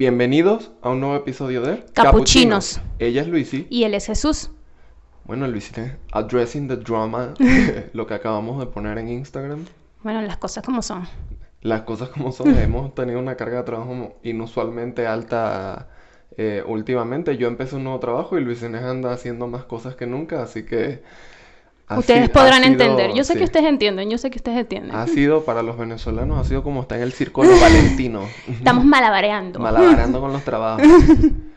Bienvenidos a un nuevo episodio de Capuchinos. Ella es Luisi. Y él es Jesús. Bueno, Luisi, addressing the drama, lo que acabamos de poner en Instagram. Bueno, las cosas como son. Las cosas como son. Hemos tenido una carga de trabajo inusualmente alta eh, últimamente. Yo empecé un nuevo trabajo y Luis Inés anda haciendo más cosas que nunca, así que ustedes podrán entender. Yo sé que ustedes entienden, yo sé que ustedes entienden. Ha sido para los venezolanos, ha sido como está en el círculo valentino. Estamos malabareando. malabareando con los trabajos.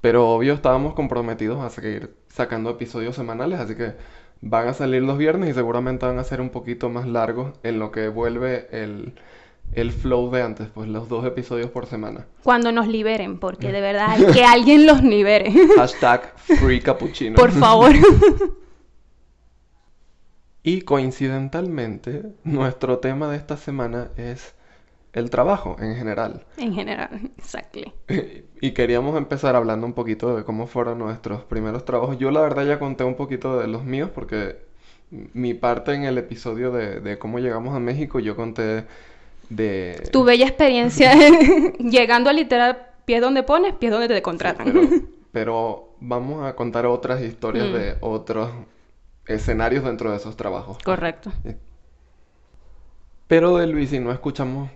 Pero obvio estábamos comprometidos a seguir sacando episodios semanales, así que van a salir los viernes y seguramente van a ser un poquito más largos en lo que vuelve el el flow de antes, pues los dos episodios por semana. Cuando nos liberen, porque de verdad que alguien los libere. Hashtag free cappuccino. Por favor. y coincidentalmente, nuestro tema de esta semana es el trabajo en general. En general, exacto. Y queríamos empezar hablando un poquito de cómo fueron nuestros primeros trabajos. Yo la verdad ya conté un poquito de los míos porque mi parte en el episodio de, de cómo llegamos a México, yo conté de... Tu bella experiencia llegando a literal pie donde pones, pie donde te contratan. pero, vamos a contar otras historias mm. de otros escenarios dentro de esos trabajos. Correcto. Pero de Luis, si no escuchamos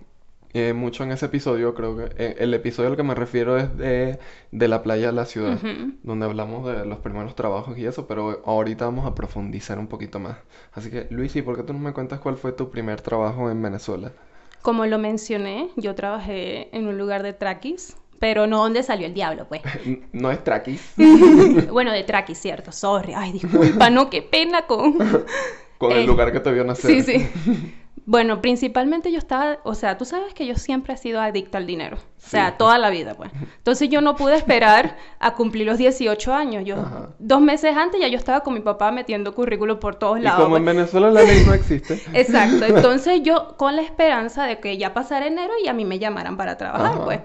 eh, mucho en ese episodio, creo que eh, el episodio al que me refiero es de, de la playa a la ciudad, donde hablamos de los primeros trabajos y eso, pero ahorita vamos a profundizar un poquito más. Así que, Luis, ¿y por qué tú no me cuentas cuál fue tu primer trabajo en Venezuela? Como lo mencioné, yo trabajé en un lugar de traquis, pero no donde salió el diablo, pues. no es traquis. bueno, de traquis, cierto. Sorry. Ay, disculpa, no, qué pena con... con el eh, lugar que te vio nacer. Sí, sí. Bueno, principalmente yo estaba, o sea, tú sabes que yo siempre he sido adicta al dinero, o sea, toda la vida, pues. Entonces yo no pude esperar a cumplir los 18 años. Yo, dos meses antes ya yo estaba con mi papá metiendo currículo por todos lados. Y como en pues. Venezuela la ley no existe. Exacto. Entonces yo con la esperanza de que ya pasara enero y a mí me llamaran para trabajar, pues.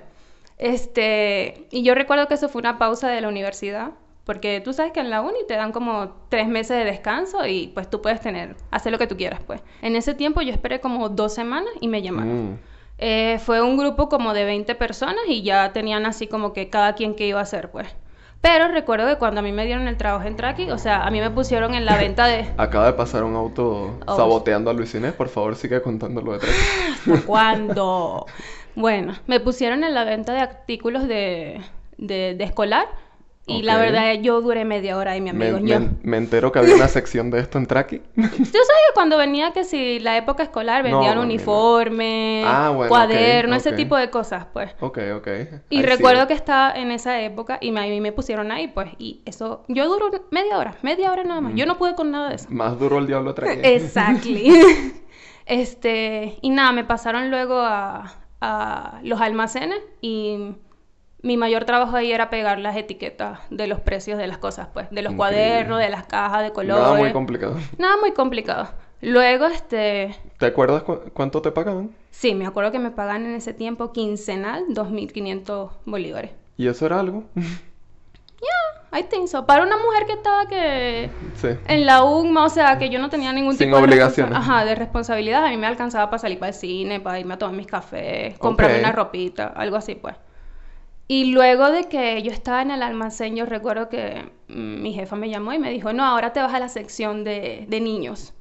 Este, y yo recuerdo que eso fue una pausa de la universidad porque tú sabes que en la uni te dan como tres meses de descanso y pues tú puedes tener, hacer lo que tú quieras, pues. En ese tiempo yo esperé como dos semanas y me llamaron. Mm. Eh, fue un grupo como de 20 personas y ya tenían así como que cada quien qué iba a hacer, pues. Pero recuerdo que cuando a mí me dieron el trabajo en Traki, o sea, a mí me pusieron en la venta de... Acaba de pasar un auto oh. saboteando a Luis Inés, por favor sigue contándolo de Traki. ¿Cuándo? bueno, me pusieron en la venta de artículos de, de, de escolar y la verdad, yo duré media hora ahí, mi amigo. Me, me, entero que había una sección de esto en Traki. Tú sabes que cuando venía que si la época escolar vendían uniforme, ah, cuaderno, ese tipo de cosas, pues. Ok, ok. Y recuerdo que estaba en esa época y me, a mí me pusieron ahí, pues. Y eso, yo duró media hora, media hora nada más. Yo no pude con nada de eso. Más duro el diablo Traki. Exactly. este, y nada, me pasaron luego a, a los almacenes y mi mayor trabajo ahí era pegar las etiquetas de los precios de las cosas, pues, de los cuadernos, de las cajas de colores. Nada muy complicado. Nada muy complicado. Luego, este... ¿Te acuerdas cuánto te pagaban? Sí, me acuerdo que me pagaban en ese tiempo quincenal 2.500 bolívares. ¿Y eso era algo? Ya, I think so. Para una mujer que estaba que... Sí. En la UMA, o sea, que yo no tenía ningún tipo de... obligaciones. Ajá, de responsabilidad. A mí me alcanzaba para salir para el cine, para irme a tomar mis cafés, comprarme una ropita, algo así, pues. Y luego de que yo estaba en el almacén, yo recuerdo que mi jefa me llamó y me dijo, no, ahora te vas a la sección de, niños.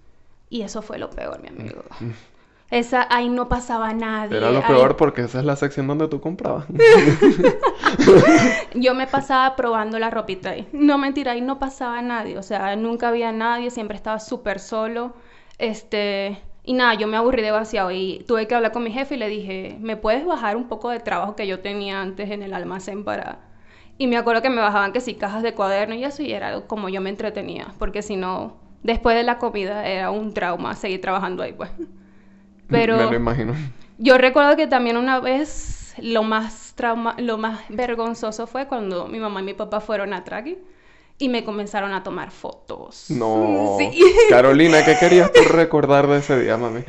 Y eso fue lo peor, mi amigo. Esa, ahí no pasaba nadie. Era lo peor porque esa es la sección donde tú comprabas. yo me pasaba probando la ropita ahí. No mentira, ahí no pasaba nadie. O sea, nunca había nadie, siempre estaba súper solo. Este, y nada, yo me aburrí demasiado y tuve que hablar con mi jefe y le dije, ¿me puedes bajar un poco de trabajo que yo tenía antes en el almacén para...? Y me acuerdo que me bajaban que sí, cajas de cuaderno y eso y era como yo me entretenía, porque si no, después de la comida era un trauma seguir trabajando ahí, pues. Pero... Me lo imagino. Yo recuerdo que también una vez lo más trauma, lo más vergonzoso fue cuando mi mamá y mi papá fueron a Traki y me comenzaron a tomar fotos. No. Sí. Carolina, ¿qué querías tú recordar de ese día, mami?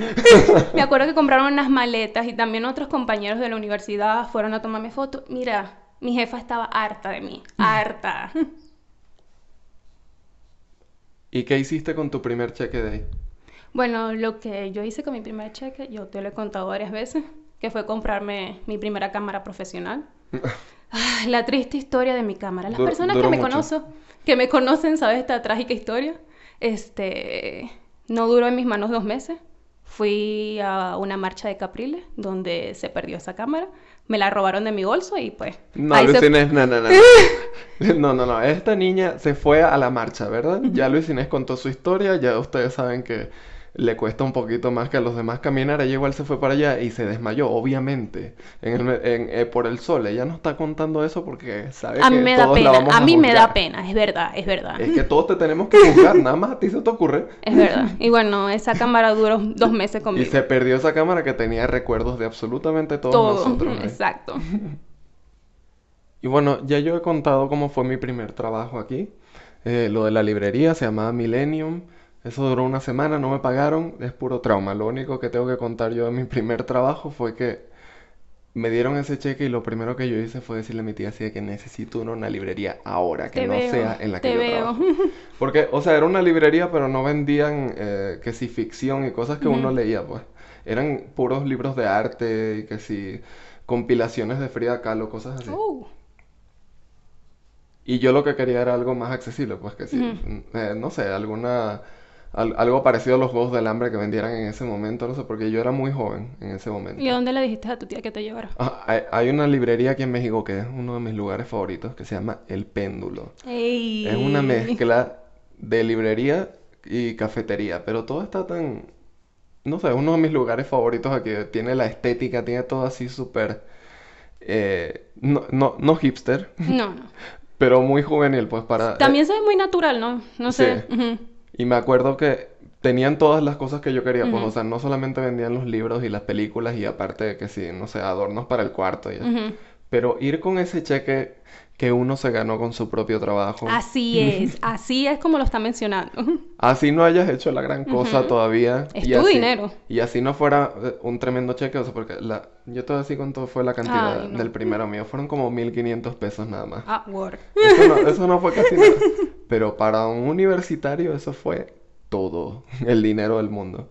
me acuerdo que compraron unas maletas y también otros compañeros de la universidad fueron a tomarme fotos. Mira, mi jefa estaba harta de mí, harta. ¿Y qué hiciste con tu primer cheque de ahí? Bueno, lo que yo hice con mi primer cheque, yo te lo he contado varias veces, que fue comprarme mi primera cámara profesional. la triste historia de mi cámara. Las personas que me conocen, que me conocen, saben esta trágica historia. Este, no duró en mis manos dos meses. Fui a una marcha de Capriles donde se perdió esa cámara. Me la robaron de mi bolso y pues. No, Luis Inés, no, no, no. no, no, no. Esta niña se fue a la marcha, ¿verdad? Ya Luis Inés contó su historia. Ya ustedes saben que le cuesta un poquito más que a los demás caminar, ella igual se fue para allá y se desmayó, obviamente, en eh, por el sol. Ella no está contando eso porque sabe a que mí me da pena, a, mí me da pena, es verdad, es verdad. Es que todos te tenemos que juzgar, nada más a ti se te ocurre. Es verdad. Y bueno, esa cámara duró dos meses conmigo. Y se perdió esa cámara que tenía recuerdos de absolutamente todos nosotros. ¿eh? Exacto. Y bueno, ya yo he contado cómo fue mi primer trabajo aquí. Eh, lo de la librería se llamaba Millennium. Eso duró una semana, no me pagaron, es puro trauma. Lo único que tengo que contar yo de mi primer trabajo fue que me dieron ese cheque y lo primero que yo hice fue decirle a mi tía así de que necesito una, librería ahora, que no sea en la que yo trabajo. Porque, o sea, era una librería, pero no vendían eh, que si ficción y cosas que uno leía, pues. Eran puros libros de arte y que si compilaciones de Frida Kahlo, cosas así. Oh. Y yo lo que quería era algo más accesible, pues que si, eh, no sé, alguna algo parecido a los Juegos del Hambre que vendieran en ese momento, no sé, porque yo era muy joven en ese momento. ¿Y a dónde le dijiste a tu tía que te llevara? Ah, hay, una librería aquí en México que es uno de mis lugares favoritos, que se llama El Péndulo. Es una mezcla de librería y cafetería, pero todo está tan... No sé, es uno de mis lugares favoritos aquí. Tiene la estética, tiene todo así súper... Eh, no, no, no hipster. No, no. pero muy juvenil, pues para... También se ve muy natural, ¿no? No sé. Y me acuerdo que tenían todas las cosas que yo quería, pues, o sea, no solamente vendían los libros y las películas y aparte que sí, no sé, adornos para el cuarto y eso. Pero ir con ese cheque que uno se ganó con su propio trabajo. Así es, así es como lo está mencionando. Así no hayas hecho la gran cosa todavía. Es tu dinero. Y así no fuera eh, un tremendo cheque, o sea, porque la, yo te voy a decir cuánto fue la cantidad del primero mío. Fueron como 1500 pesos nada más. Ah, word. Eso no, eso no fue casi nada. Pero para un universitario eso fue todo el dinero del mundo.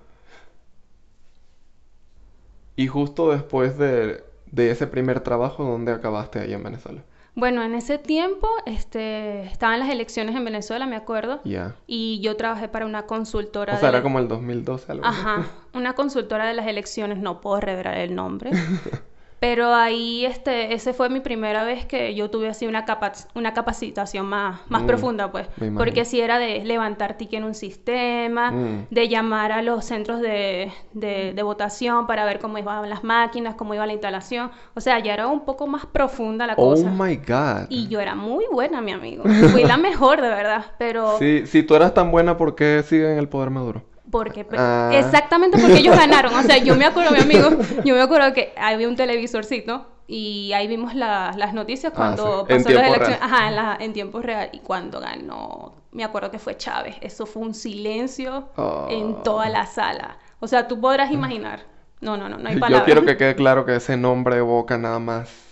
Y justo después de, de ese primer trabajo, ¿dónde acabaste ahí en Venezuela? Bueno, en ese tiempo este, estaban las elecciones en Venezuela, me acuerdo. Ya. Y yo trabajé para una consultora. O sea, era como el 2012 algo Ajá. Una consultora de las elecciones, no puedo revelar el nombre. Pero ahí, este, ese fue mi primera vez que yo tuve así una, una capacitación más, más mm, profunda, pues. Porque si era de levantar ticket en un sistema, mm. de llamar a los centros de, de, votación para ver cómo iban las máquinas, cómo iba la instalación. O sea, ya era un poco más profunda la cosa. Oh my God. Y yo era muy buena, mi amigo. Fui la mejor, de verdad. Pero. Sí, si tú eras tan buena, ¿por qué siguen el poder maduro? Porque, ah. exactamente porque ellos ganaron. O sea, yo me acuerdo, mi amigo, yo me acuerdo que había un televisorcito y ahí vimos las noticias ah, cuando pasó las elecciones. Ajá, en, tiempo real. Y cuando ganó, me acuerdo que fue Chávez. Eso fue un silencio en oh. toda la sala. O sea, tú podrás imaginar. No, no, no, no hay palabras. Yo quiero que quede claro que ese nombre evoca nada más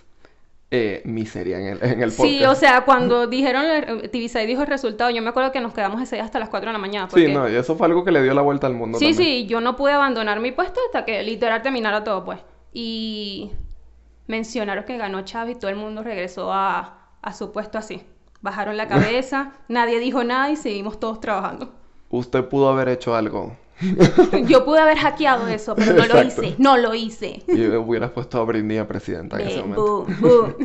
eh, miseria en el, en el podcast. Sí, o sea, cuando dijeron, TV6 dijo el resultado, yo me acuerdo que nos quedamos ese día hasta las 4 de la mañana. Sí, no, y eso fue algo que le dio la vuelta al mundo. Sí, sí, yo no pude abandonar mi puesto hasta que literal terminara todo, pues. Y mencionaron que ganó Chávez y todo el mundo regresó a, a su puesto así. Bajaron la cabeza, nadie dijo nada y seguimos todos trabajando. Usted pudo haber hecho algo. Yo pude haber hackeado eso, pero no lo hice. No lo hice. Y hubieras puesto a Britney a presidenta en ese momento.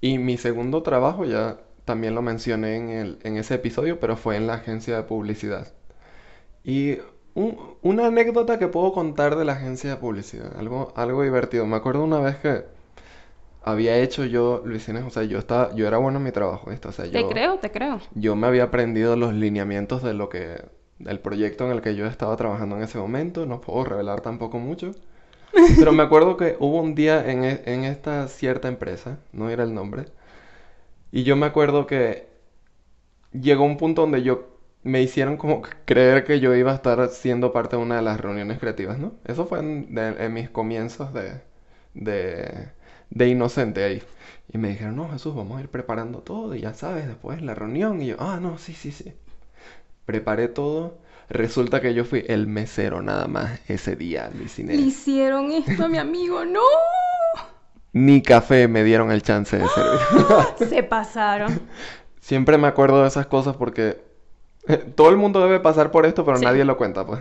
y mi segundo trabajo ya también lo mencioné en, el, en ese episodio, pero fue en la agencia de publicidad. Y una anécdota que puedo contar de la agencia de publicidad, algo, algo divertido. Me acuerdo una vez que había hecho yo, Luisines, o sea, yo estaba, yo era bueno en mi trabajo, esto, o sea, yo... Te creo, te creo. Yo me había aprendido los lineamientos de lo que el proyecto en el que yo estaba trabajando en ese momento. No puedo revelar tampoco mucho. Pero me acuerdo que hubo un día en, e, en esta cierta empresa, no era el nombre, y yo me acuerdo que llegó un punto donde yo me hicieron como creer que yo iba a estar siendo parte de una de las reuniones creativas, ¿no? Eso fue en, mis comienzos de, de, de, inocente ahí. Y me dijeron, no, Jesús, vamos a ir preparando todo y ya sabes, después la reunión. Y yo, ah, no, sí, sí, sí preparé todo. Resulta que yo fui el mesero nada más ese día, Luis Le hicieron esto a mi amigo, no. Ni café me dieron el chance de servir. Se pasaron. Siempre me acuerdo de esas cosas porque eh, todo el mundo debe pasar por esto, pero nadie lo cuenta, pues.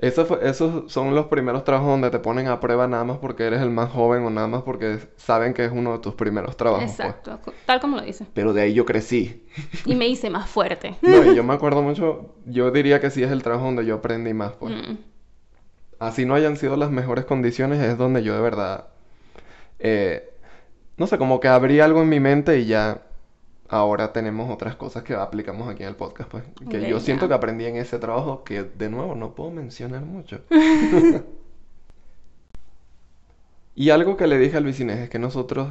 Esos son los primeros trabajos donde te ponen a prueba nada más porque eres el más joven o nada más porque saben que es uno de tus primeros trabajos. Pues. Exacto, tal como lo dice. Pero de ahí yo crecí. Y me hice más fuerte. No, y yo me acuerdo mucho, yo diría que sí es el trabajo donde yo aprendí más, pues. Mm. Así no hayan sido las mejores condiciones, es donde yo de verdad, eh, no sé, como que abrí algo en mi mente y ya ahora tenemos otras cosas que aplicamos aquí en el podcast, pues. Que yo siento que aprendí en ese trabajo que, de nuevo, no puedo mencionar mucho. y algo que le dije al Vicinés es que nosotros,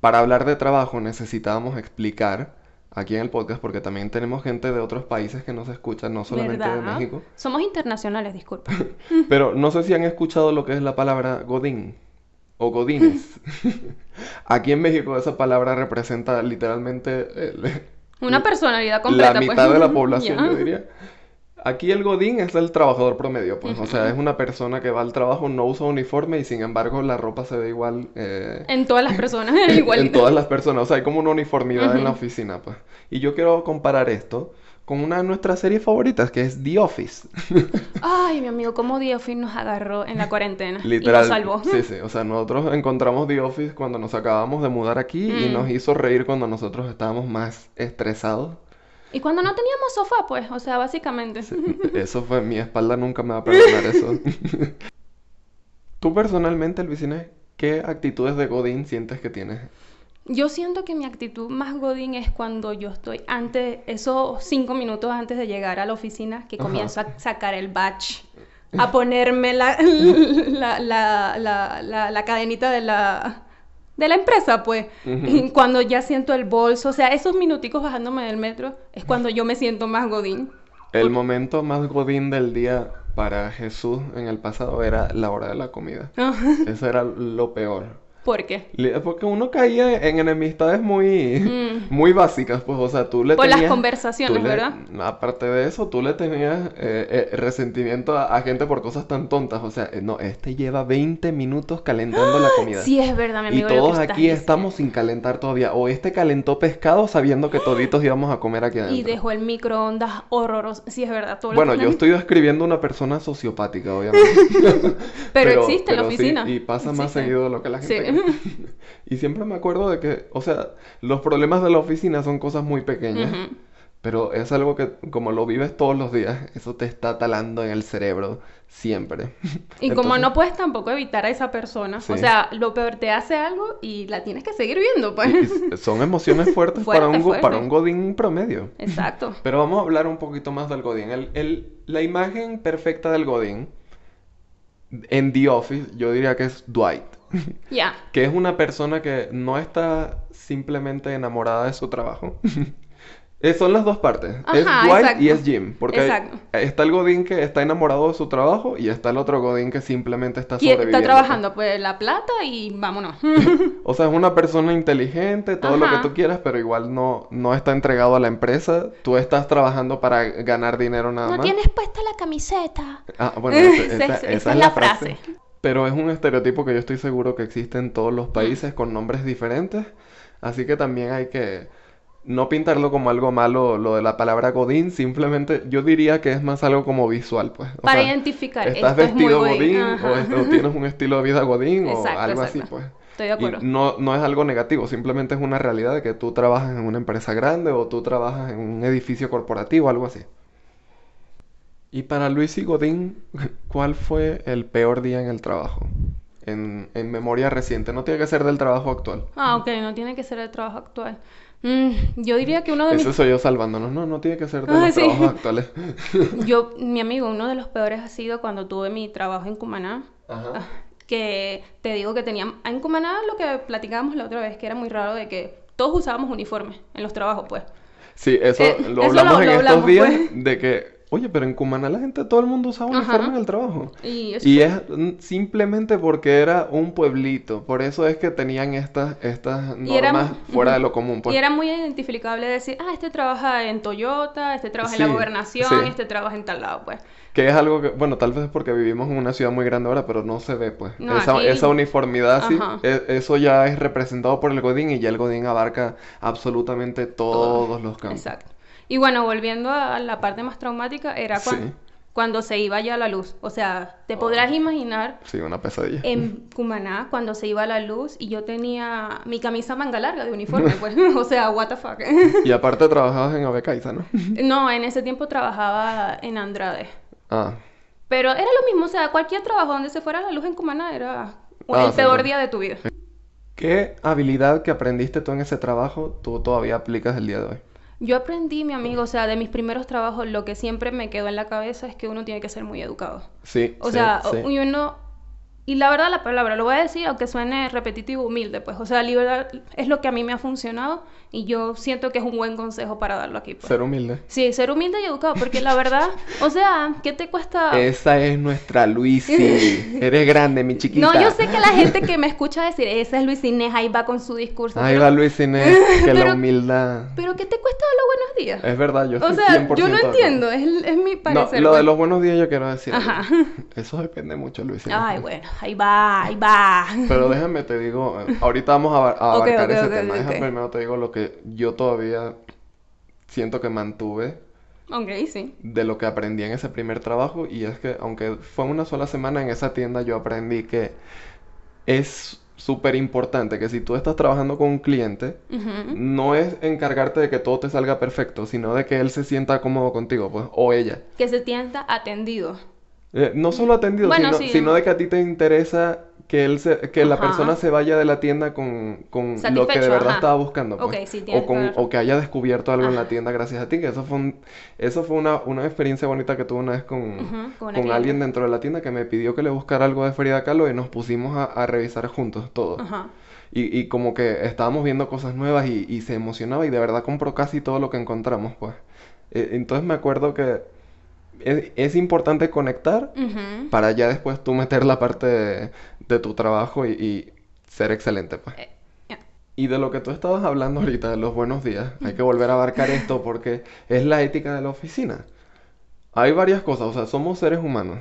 para hablar de trabajo, necesitábamos explicar aquí en el podcast, porque también tenemos gente de otros países que nos escucha, no solamente de México. Somos internacionales, disculpa. Pero no sé si han escuchado lo que es la palabra Godín o godines. Aquí en México esa palabra representa literalmente una personalidad completa. La pues. mitad de la población, yo diría. Aquí el godín es el trabajador promedio, pues, o sea, es una persona que va al trabajo, no usa uniforme y sin embargo la ropa se ve igual. Eh, en todas las personas, igual. en todas las personas, o sea, hay como una uniformidad en la oficina, pues. Y yo quiero comparar esto con una de nuestras series favoritas, que es The Office. Ay, mi amigo, cómo The Office nos agarró en la cuarentena. Literal. Y nos salvó. Sí, sí. O sea, nosotros encontramos The Office cuando nos acabamos de mudar aquí y mm. nos hizo reír cuando nosotros estábamos más estresados. Y cuando no teníamos sofá, pues, o sea, básicamente. eso fue, mi espalda nunca me va a perdonar eso. Tú personalmente, Luisine, ¿qué actitudes de Godín sientes que tienes? Yo siento que mi actitud más godín es cuando yo estoy antes, esos cinco minutos antes de llegar a la oficina, que comienzo a sacar el batch, a ponerme la, la, cadenita de la, de la empresa, pues. cuando ya siento el bolso, o sea, esos minuticos bajándome del metro, es cuando yo me siento más godín. El momento más godín del día para Jesús en el pasado era la hora de la comida. Eso era lo peor. ¿Por qué? Porque uno caía en enemistades muy, mm. muy básicas, pues, o sea, tú le Por las conversaciones, ¿verdad? Aparte de eso, tú le tenías eh, eh, resentimiento a, gente por cosas tan tontas, o sea, eh, no, este lleva 20 minutos calentando la comida. Sí, es verdad, mi amigo. Y todos aquí estamos sin calentar todavía, o este calentó pescado sabiendo que toditos íbamos a comer aquí adentro. Y dejó el microondas horroroso, sí, es verdad. Todo bueno, yo estoy describiendo una persona sociopática, obviamente. pero, existe en la oficina. y pasa más seguido de lo que la gente y siempre me acuerdo de que, o sea, los problemas de la oficina son cosas muy pequeñas, pero es algo que como lo vives todos los días, eso te está talando en el cerebro siempre. Y como no puedes tampoco evitar a esa persona, o sea, lo peor te hace algo y la tienes que seguir viendo, pues. son emociones fuertes para, un, para un godín promedio. Exacto. Pero vamos a hablar un poquito más del godín. El, el, la imagen perfecta del godín en The Office, yo diría que es Dwight. Ya. que es una persona que no está simplemente enamorada de su trabajo, eh, son las dos partes. es Dwight y es Jim. Porque está el Godín que está enamorado de su trabajo y está el otro Godín que simplemente está sobreviviendo. Está trabajando pues la plata y vámonos. o sea, es una persona inteligente, todo lo que tú quieras, pero igual no, no está entregado a la empresa. Tú estás trabajando para ganar dinero nada más. No tienes puesta la camiseta. Ah, bueno, esa, es la frase. Pero es un estereotipo que yo estoy seguro que existe en todos los países con nombres diferentes. Así que también hay que no pintarlo como algo malo lo de la palabra godín, simplemente yo diría que es más algo como visual, pues. Para identificar. Estás vestido godín, o, tienes un estilo de vida godín o algo así, pues. Estoy de acuerdo. no, no es algo negativo, simplemente es una realidad de que tú trabajas en una empresa grande o tú trabajas en un edificio corporativo, algo así. Y para Luis y Godín, ¿cuál fue el peor día en el trabajo? En, en memoria reciente, no tiene que ser del trabajo actual. Ah, ok, no tiene que ser del trabajo actual. Mm, yo diría que uno de Eso soy yo salvándonos. No, no tiene que ser de los trabajos actuales. yo, mi amigo, uno de los peores ha sido cuando tuve mi trabajo en Cumaná. Ajá. Ah, que te digo que tenía... En Cumaná lo que platicábamos la otra vez, que era muy raro de que todos usábamos uniformes en los trabajos, pues. Sí, eso eh, lo hablamos en estos días, pues. de que oye, pero en Cumaná la gente, todo el mundo usaba uniforme en el trabajo. Y, es simplemente porque era un pueblito, por eso es que tenían estas, estas normas fuera de lo común. Pues. Y era muy identificable decir, ah, este trabaja en Toyota, este trabaja en la gobernación, este trabaja en tal lado, pues. Que es algo que, bueno, tal vez es porque vivimos en una ciudad muy grande ahora, pero no se ve, pues. esa, esa, uniformidad, sí, e, eso ya es representado por el Godín y ya el Godín abarca absolutamente todos los campos. Exacto. Y bueno, volviendo a la parte más traumática, era cuando, cuando se iba ya la luz. O sea, te oh. podrás imaginar. Sí, una pesadilla. En Cumaná, cuando se iba la luz y yo tenía mi camisa manga larga de uniforme, pues. o sea, what the fuck. y aparte trabajabas en Avecaiza, ¿no? no, en ese tiempo trabajaba en Andrade. Ah. Pero era lo mismo, o sea, cualquier trabajo donde se fuera la luz en Cumaná era ah, el peor día de tu vida. ¿Qué habilidad que aprendiste tú en ese trabajo tú todavía aplicas el día de hoy? Yo aprendí, mi amigo, o sea, de mis primeros trabajos, lo que siempre me quedó en la cabeza es que uno tiene que ser muy educado. Sí. O sea, uno y la verdad, la palabra, lo voy a decir, aunque suene repetitivo, humilde, pues. O sea, libertad es lo que a mí me ha funcionado y yo siento que es un buen consejo para darlo aquí. Pues. Ser humilde. Sí, ser humilde y educado, porque la verdad, o sea, ¿qué te cuesta? Esa es nuestra Luisi. Eres grande, mi chiquita. No, yo sé que la gente que me escucha decir, esa es Luis Inés, ahí va con su discurso. Ahí va Luis Inés, que la humildad. Pero ¿qué te cuesta los buenos días? Es verdad, yo O sea, yo no entiendo, es, es, mi parecer. No, lo de pues. los buenos días yo quiero decir. Ajá. Eso depende mucho, Luis Inés. Ay, bueno, ahí va, ahí va. Pero déjame te digo, ahorita vamos a, abarcar ese tema. Déjame primero te digo lo que yo todavía siento que mantuve. Ok, sí. De lo que aprendí en ese primer trabajo. Y es que, aunque fue una sola semana en esa tienda, yo aprendí que es súper importante que si tú estás trabajando con un cliente, no es encargarte de que todo te salga perfecto, sino de que él se sienta cómodo contigo, pues, o ella. Que se sienta atendido. Eh, no solo atendido, sino, de que a ti te interesa que él se, que la persona se vaya de la tienda con, con lo que de verdad estaba buscando. Pues. o, con, o que haya descubierto algo en la tienda gracias a ti. Que eso fue, eso fue una, una experiencia bonita que tuve una vez con, con, alguien dentro de la tienda que me pidió que le buscara algo de Frida Kahlo y nos pusimos a, a revisar juntos todo. Y, y, como que estábamos viendo cosas nuevas y, y, se emocionaba y de verdad compró casi todo lo que encontramos, pues. E, entonces me acuerdo que es, importante conectar para ya después tú meter la parte de, tu trabajo y, ser excelente, pues. Eh, y de lo que tú estabas hablando ahorita, de los buenos días, hay que volver a abarcar esto porque es la ética de la oficina. Hay varias cosas, o sea, somos seres humanos.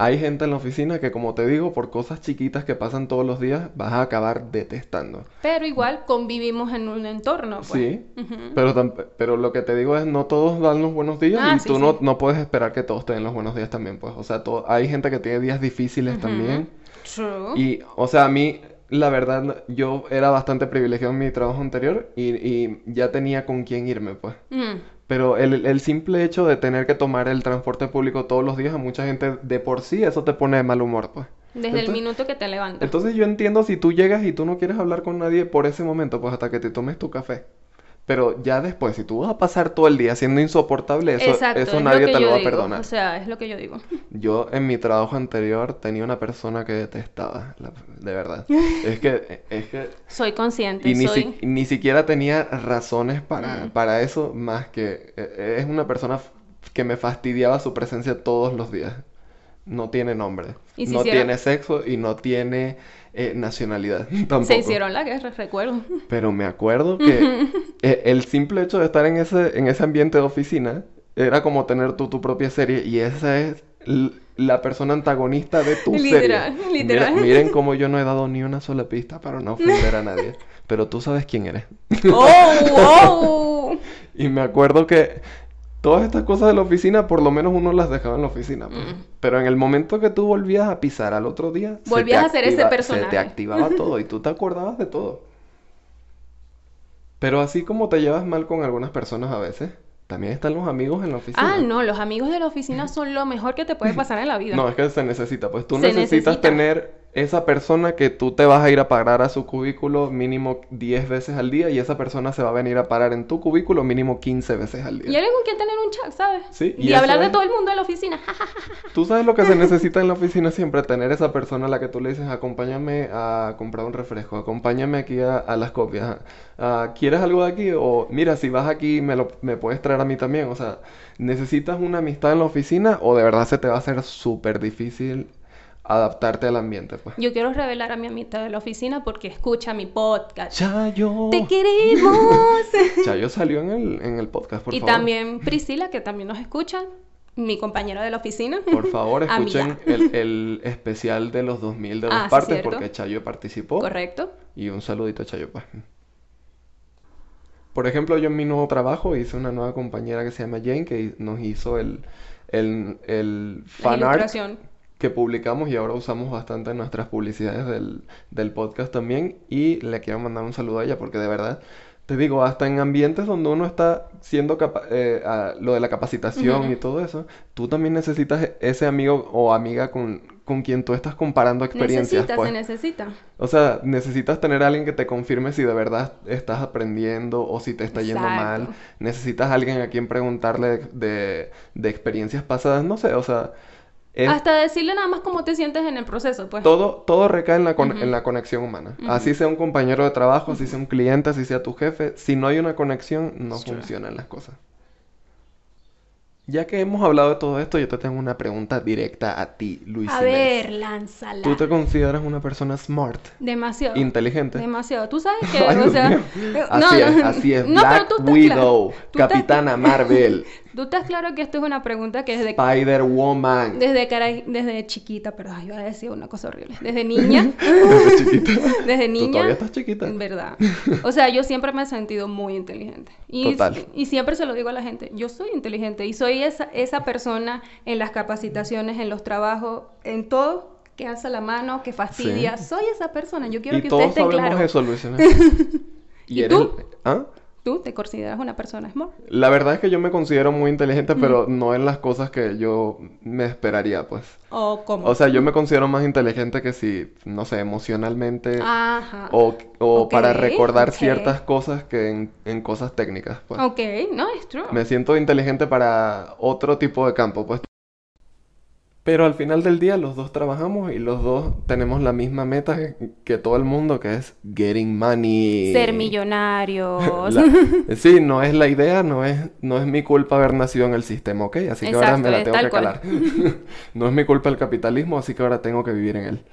Hay gente en la oficina que, como te digo, por cosas chiquitas que pasan todos los días, vas a acabar detestando. Pero igual convivimos en un entorno. Pues. Sí, pero, pero lo que te digo es, no todos dan los buenos días ah, y tú No, no puedes esperar que todos te den los buenos días también, pues. O sea, hay gente que tiene días difíciles también. True. Y, o sea, a mí, la verdad, yo era bastante privilegiado en mi trabajo anterior y, y ya tenía con quién irme, pues. Mm. Pero el, el, simple hecho de tener que tomar el transporte público todos los días a mucha gente de por sí eso te pone de mal humor, pues. Desde el minuto que te levantas. Entonces yo entiendo si tú llegas y tú no quieres hablar con nadie por ese momento, pues hasta que te tomes tu café. Pero ya después, si tú vas a pasar todo el día siendo insoportable, eso, eso nadie te lo va a perdonar. O sea, es lo que yo digo. Yo en mi trabajo anterior tenía una persona que detestaba, de verdad. es que, es que... Soy consciente, y ni, soy... ni siquiera tenía razones para, mm. para eso, más que e, es una persona que me fastidiaba su presencia todos los días. No tiene nombre. no tiene sexo y no tiene eh, nacionalidad. Tampoco. Se hicieron la guerra, recuerdo. Pero me acuerdo que eh, el simple hecho de estar en ese, en ese ambiente de oficina era como tener tú tu propia serie y esa es la persona antagonista de tu literal, serie. Literal, miren cómo yo no he dado ni una sola pista para no ofender a nadie. Pero tú sabes quién eres. ¡Oh, wow! y me acuerdo que todas estas cosas de la oficina, por lo menos uno las dejaba en la oficina. Pues. Mm. Pero en el momento que tú volvías a pisar al otro día, volvías a ser ese personaje. Se te activaba todo y tú te acordabas de todo. Pero así como te llevas mal con algunas personas a veces, también están los amigos en la oficina. Ah, no, los amigos de la oficina son lo mejor que te puede pasar en la vida. No, es que se necesita. Pues tú necesitas tener esa persona que tú te vas a ir a parar a su cubículo mínimo 10 veces al día y esa persona se va a venir a parar en tu cubículo mínimo 15 veces al día. Y alguien con quien tener un chat, ¿sabes? Sí. Y, hablar de todo el mundo en la oficina. tú sabes lo que se necesita en la oficina siempre, tener esa persona a la que tú le dices, acompáñame a comprar un refresco, acompáñame aquí a, las copias. Ah, ¿Quieres algo de aquí? O mira, si vas aquí me, lo, me puedes traer a mí también. O sea, ¿necesitas una amistad en la oficina o de verdad se te va a hacer súper difícil adaptarte al ambiente, pues. Yo quiero revelar a mi amistad de la oficina porque escucha mi podcast. Chayo. Te queremos. Chayo salió en el, en el podcast, por y favor. Y también Priscila, que también nos escucha. Mi compañera de la oficina. Por favor, escuchen el, el, especial de los 2000 de dos ah, partes porque Chayo participó. Correcto. Y un saludito a Chayo, pues. Por ejemplo, yo en mi nuevo trabajo hice una nueva compañera que se llama Jane que nos hizo el, el, el fan art que publicamos y ahora usamos bastante en nuestras publicidades del, del podcast también. Y le quiero mandar un saludo a ella porque de verdad, te digo, hasta en ambientes donde uno está siendo eh, lo de la capacitación y todo eso, tú también necesitas ese amigo o amiga con, con quien tú estás comparando experiencias. Necesita, pues. se necesita. O sea, necesitas tener a alguien que te confirme si de verdad estás aprendiendo o si te está yendo mal. Necesitas a alguien a quien preguntarle de, de experiencias pasadas, no sé, o sea hasta decirle nada más cómo te sientes en el proceso, pues. Todo, todo recae en la, en la conexión humana. Así sea un compañero de trabajo, así sea un cliente, así sea tu jefe. Si no hay una conexión, no funcionan las cosas. Ya que hemos hablado de todo esto, yo te tengo una pregunta directa a ti, Luis. A ver, lánzala. ¿Tú te consideras una persona smart? Demasiado. Inteligente. Demasiado. Tú sabes que, o sea, eh, así es, así es. Black Widow, Capitana Marvel. Tú estás claro que esto es una pregunta que desde... Spider-Woman. Desde, cara... desde chiquita, pero ay, iba a decir una cosa horrible. Desde niña. desde chiquita. Desde niña. ¿Tú todavía estás chiquita. En verdad. O sea, yo siempre me he sentido muy inteligente. Y, Total. y siempre se lo digo a la gente, yo soy inteligente y soy esa, esa persona en las capacitaciones, en los trabajos, en todo que alza la mano, que fastidia. Soy esa persona. Yo quiero que usted esté claro. eso, Luis. ¿Y, eres... tú? ¿Ah? ¿Tú te consideras una persona smart? La verdad es que yo me considero muy inteligente, pero no en las cosas que yo me esperaría, pues. ¿O cómo? O sea, yo me considero más inteligente que si, no sé, emocionalmente. Ajá. O, o para recordar ciertas cosas que en, cosas técnicas, pues. Ok, no, es true. Me siento inteligente para otro tipo de campo, pues. Pero al final del día los dos trabajamos y los dos tenemos la misma meta que, todo el mundo, que es getting money. Ser millonarios. sí, no es la idea, no es, no es mi culpa haber nacido en el sistema, ¿ok? Así que ahora me la tengo que calar. no es mi culpa el capitalismo, así que ahora tengo que vivir en él.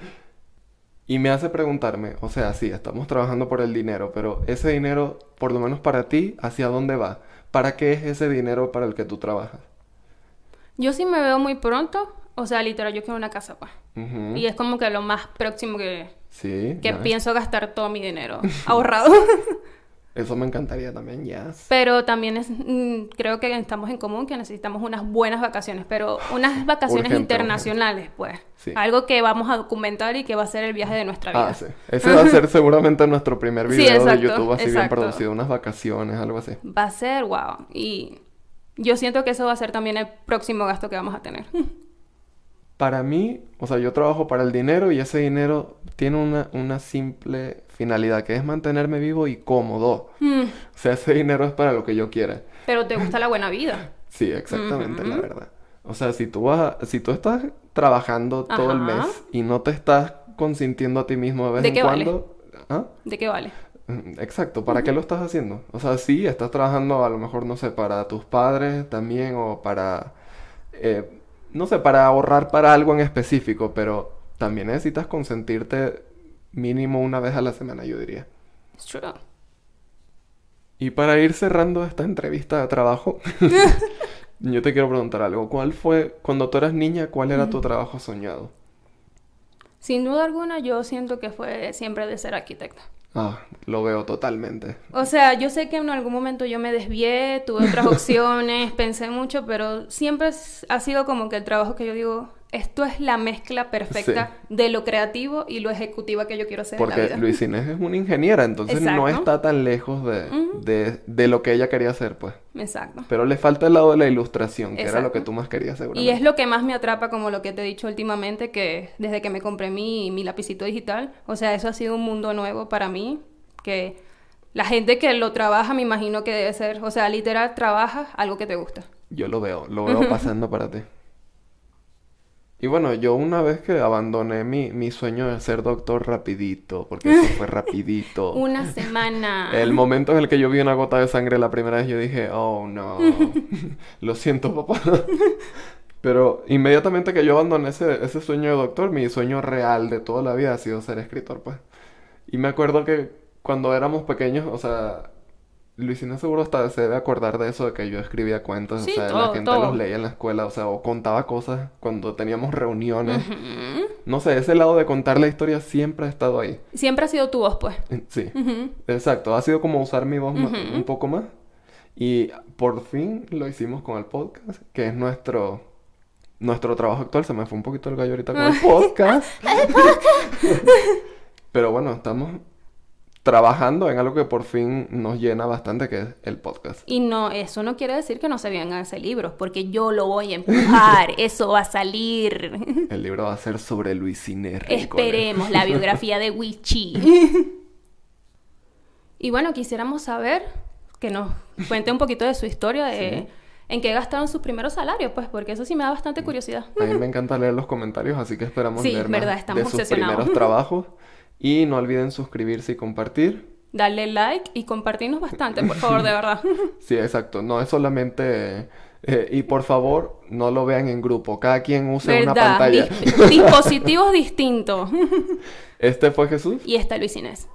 Y me hace preguntarme, o sea, sí, estamos trabajando por el dinero, pero ese dinero, por lo menos para ti, ¿hacia dónde va? ¿Para qué es ese dinero para el que tú trabajas? Yo sí me veo muy pronto o sea, literal, yo quiero una casa, pues. Y es como que lo más próximo que, sí, que pienso gastar todo mi dinero ahorrado. Eso me encantaría también, ya. Pero también es, mm, creo que estamos en común que necesitamos unas buenas vacaciones, pero unas vacaciones internacionales, pues. Algo que vamos a documentar y que va a ser el viaje de nuestra vida. Ah, sí. Ese va a ser seguramente nuestro primer video de YouTube, así bien producido, unas vacaciones, algo así. Va a ser, wow. Y yo siento que eso va a ser también el próximo gasto que vamos a tener. Para mí, o sea, yo trabajo para el dinero y ese dinero tiene una, una simple finalidad, que es mantenerme vivo y cómodo. Hmm. O sea, ese dinero es para lo que yo quiera. Pero te gusta la buena vida. sí, exactamente, la verdad. O sea, si tú vas si tú estás trabajando todo el mes y no te estás consintiendo a ti mismo de vez en cuando, ¿ah? ¿De qué vale? Mm, exacto, ¿para qué lo estás haciendo? O sea, sí, estás trabajando a lo mejor, no sé, para tus padres también o para eh, no sé, para ahorrar para algo en específico, pero también necesitas consentirte mínimo una vez a la semana, yo diría. Y para ir cerrando esta entrevista de trabajo, yo te quiero preguntar algo. ¿Cuál fue, cuando tú eras niña, cuál era tu trabajo soñado? Sin duda alguna, yo siento que fue siempre de ser arquitecta. Ah, lo veo totalmente. O sea, yo sé que en algún momento yo me desvié, tuve otras opciones, pensé mucho, pero siempre ha sido como que el trabajo que yo digo, esto es la mezcla perfecta de lo creativo y lo ejecutivo que yo quiero hacer Porque en la vida. Luis Inés es una ingeniera, entonces no está tan lejos de, de, de, lo que ella quería hacer, pues. Exacto. Pero le falta el lado de la ilustración, que era lo que tú más querías, seguramente. Y es lo que más me atrapa, como lo que te he dicho últimamente, que desde que me compré mi, mi lapicito digital, o sea, eso ha sido un mundo nuevo para mí, que la gente que lo trabaja me imagino que debe ser, o sea, literal, trabaja algo que te gusta. Yo lo veo, lo veo pasando para ti. Y bueno, yo una vez que abandoné mi, mi sueño de ser doctor rapidito, porque eso fue rapidito. una semana. El momento en el que yo vi una gota de sangre la primera vez, yo dije, oh no, lo siento papá. Pero inmediatamente que yo abandoné ese, ese sueño de doctor, mi sueño real de toda la vida ha sido ser escritor, pues. Y me acuerdo que cuando éramos pequeños, o sea, Luisina seguro hasta se debe acordar de eso, de que yo escribía cuentos, o sea, la gente los leía en la escuela, o sea, o contaba cosas cuando teníamos reuniones. No sé, ese lado de contar la historia siempre ha estado ahí. Siempre ha sido tu voz, pues. Sí, exacto, ha sido como usar mi voz un poco más. Y por fin lo hicimos con el podcast, que es nuestro, nuestro trabajo actual. Se me fue un poquito el gallo ahorita con el podcast. ¡El podcast! Pero bueno, estamos trabajando en algo que por fin nos llena bastante, que es el podcast. Y no, eso no quiere decir que no se vengan a hacer libros, porque yo lo voy a empujar, eso va a salir. El libro va a ser sobre Luis Inés. Esperemos, la biografía de Wichi. y bueno, quisiéramos saber que nos cuente un poquito de su historia, de... en qué gastaron sus primeros salarios, pues, porque eso sí me da bastante curiosidad. A mí me encanta leer los comentarios, así que esperamos sí, leer verdad, estamos de sus primeros trabajos. Y no olviden suscribirse y compartir. Darle like y compartirnos bastante, por favor, de verdad. sí, exacto. No es solamente... Eh, y por favor, no lo vean en grupo. Cada quien use una pantalla. dispositivos distintos. Este fue Jesús. Y esta Luis Inés.